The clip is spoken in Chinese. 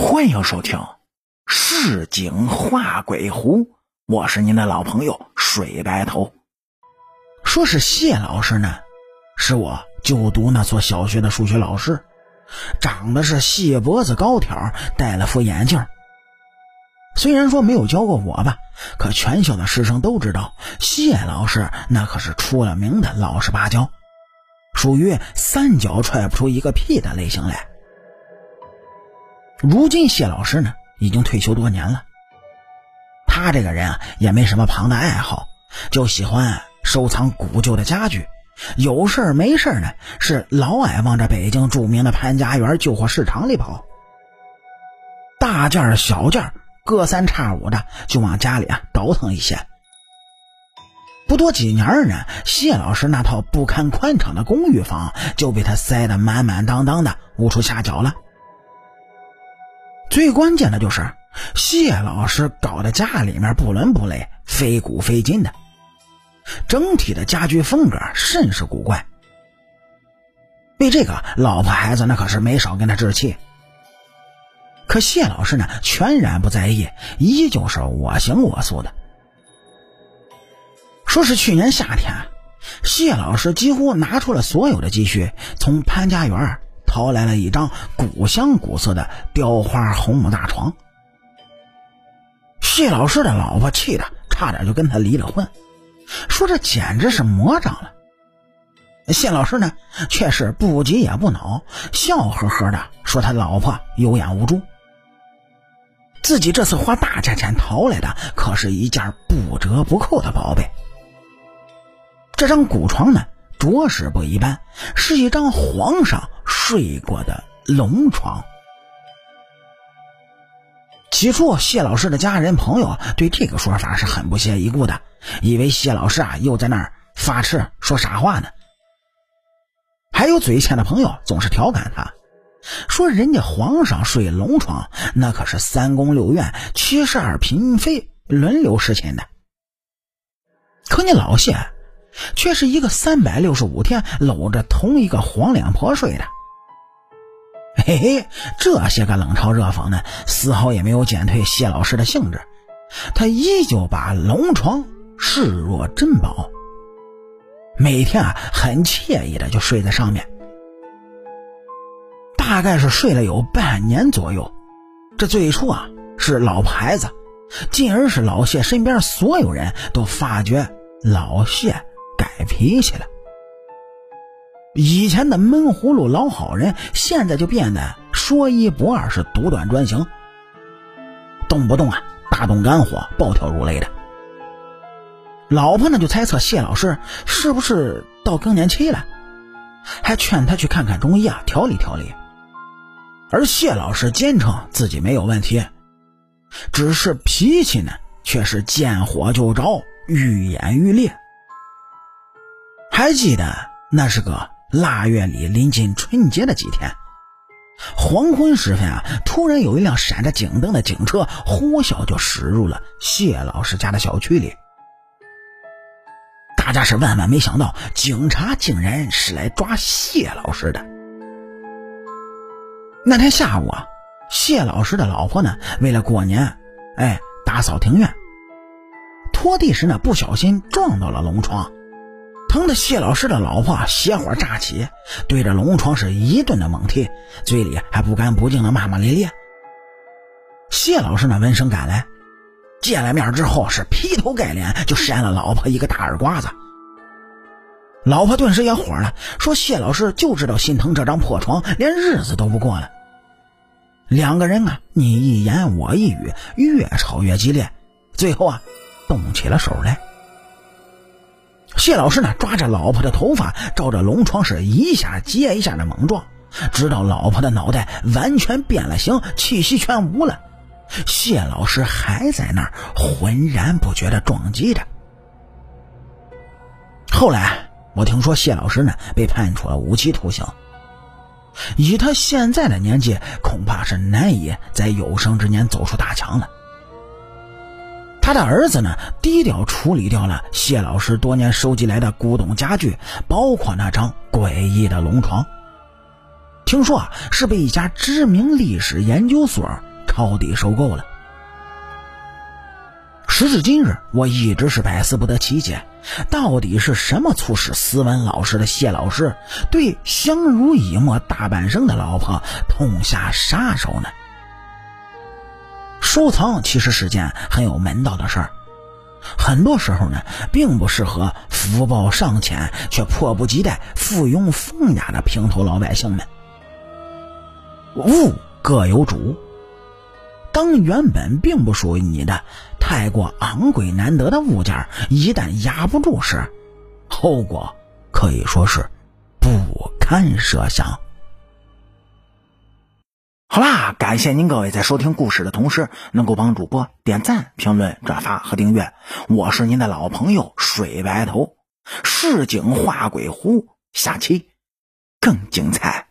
欢迎收听《市井画鬼狐》，我是您的老朋友水白头。说是谢老师呢，是我就读那所小学的数学老师，长得是细脖子高挑，戴了副眼镜。虽然说没有教过我吧，可全校的师生都知道，谢老师那可是出了名的老实巴交，属于三脚踹不出一个屁的类型来。如今谢老师呢，已经退休多年了。他这个人啊，也没什么旁的爱好，就喜欢收藏古旧的家具。有事没事呢，是老爱往这北京著名的潘家园旧货市场里跑。大件小件隔三差五的就往家里啊倒腾一些。不多几年呢，谢老师那套不堪宽敞的公寓房就被他塞得满满当当的，无处下脚了。最关键的就是谢老师搞的家里面不伦不类、非古非今的，整体的家居风格甚是古怪。为这个，老婆孩子那可是没少跟他置气。可谢老师呢，全然不在意，依旧是我行我素的。说是去年夏天，谢老师几乎拿出了所有的积蓄，从潘家园。淘来了一张古香古色的雕花红木大床，谢老师的老婆气得差点就跟他离了婚，说这简直是魔障了。谢老师呢，却是不急也不恼，笑呵呵的说他老婆有眼无珠，自己这次花大价钱淘来的可是一件不折不扣的宝贝。这张古床呢？着实不一般，是一张皇上睡过的龙床。起初，谢老师的家人朋友对这个说法是很不屑一顾的，以为谢老师啊又在那儿发痴说傻话呢。还有嘴欠的朋友总是调侃他，说人家皇上睡龙床，那可是三宫六院七十二嫔妃轮流侍寝的。可你老谢。却是一个三百六十五天搂着同一个黄脸婆睡的，嘿嘿，这些个冷嘲热讽呢，丝毫也没有减退谢老师的兴致，他依旧把龙床视若珍宝，每天啊很惬意的就睡在上面，大概是睡了有半年左右，这最初啊是老婆孩子，进而是老谢身边所有人都发觉老谢。改脾气了，以前的闷葫芦老好人，现在就变得说一不二，是独断专行，动不动啊大动肝火、暴跳如雷的。老婆呢就猜测谢老师是不是到更年期了，还劝他去看看中医啊，调理调理。而谢老师坚称自己没有问题，只是脾气呢却是见火就着，愈演愈烈。还记得那是个腊月里临近春节的几天，黄昏时分啊，突然有一辆闪着警灯的警车呼啸就驶入了谢老师家的小区里。大家是万万没想到，警察竟然是来抓谢老师的。那天下午啊，谢老师的老婆呢，为了过年，哎，打扫庭院，拖地时呢，不小心撞到了龙床。疼的谢老师的老婆邪火乍起，对着龙床是一顿的猛踢，嘴里还不干不净的骂骂咧咧。谢老师呢闻声赶来，见了面之后是劈头盖脸就扇了老婆一个大耳刮子。老婆顿时也火了，说谢老师就知道心疼这张破床，连日子都不过了。两个人啊你一言我一语，越吵越激烈，最后啊动起了手来。谢老师呢，抓着老婆的头发，照着龙床是一下接一下的猛撞，直到老婆的脑袋完全变了形，气息全无了。谢老师还在那儿浑然不觉的撞击着。后来我听说谢老师呢被判处了无期徒刑，以他现在的年纪，恐怕是难以在有生之年走出大墙了。他的儿子呢，低调处理掉了谢老师多年收集来的古董家具，包括那张诡异的龙床。听说啊是被一家知名历史研究所抄底收购了。时至今日，我一直是百思不得其解，到底是什么促使斯文老实的谢老师对相濡以沫大半生的老婆痛下杀手呢？收藏其实是件很有门道的事儿，很多时候呢，并不适合福报尚浅却迫不及待附庸风雅的平头老百姓们。物各有主，当原本并不属于你的太过昂贵难得的物件一旦压不住时，后果可以说是不堪设想。好啦，感谢您各位在收听故事的同时，能够帮主播点赞、评论、转发和订阅。我是您的老朋友水白头，市井画鬼狐，下期更精彩。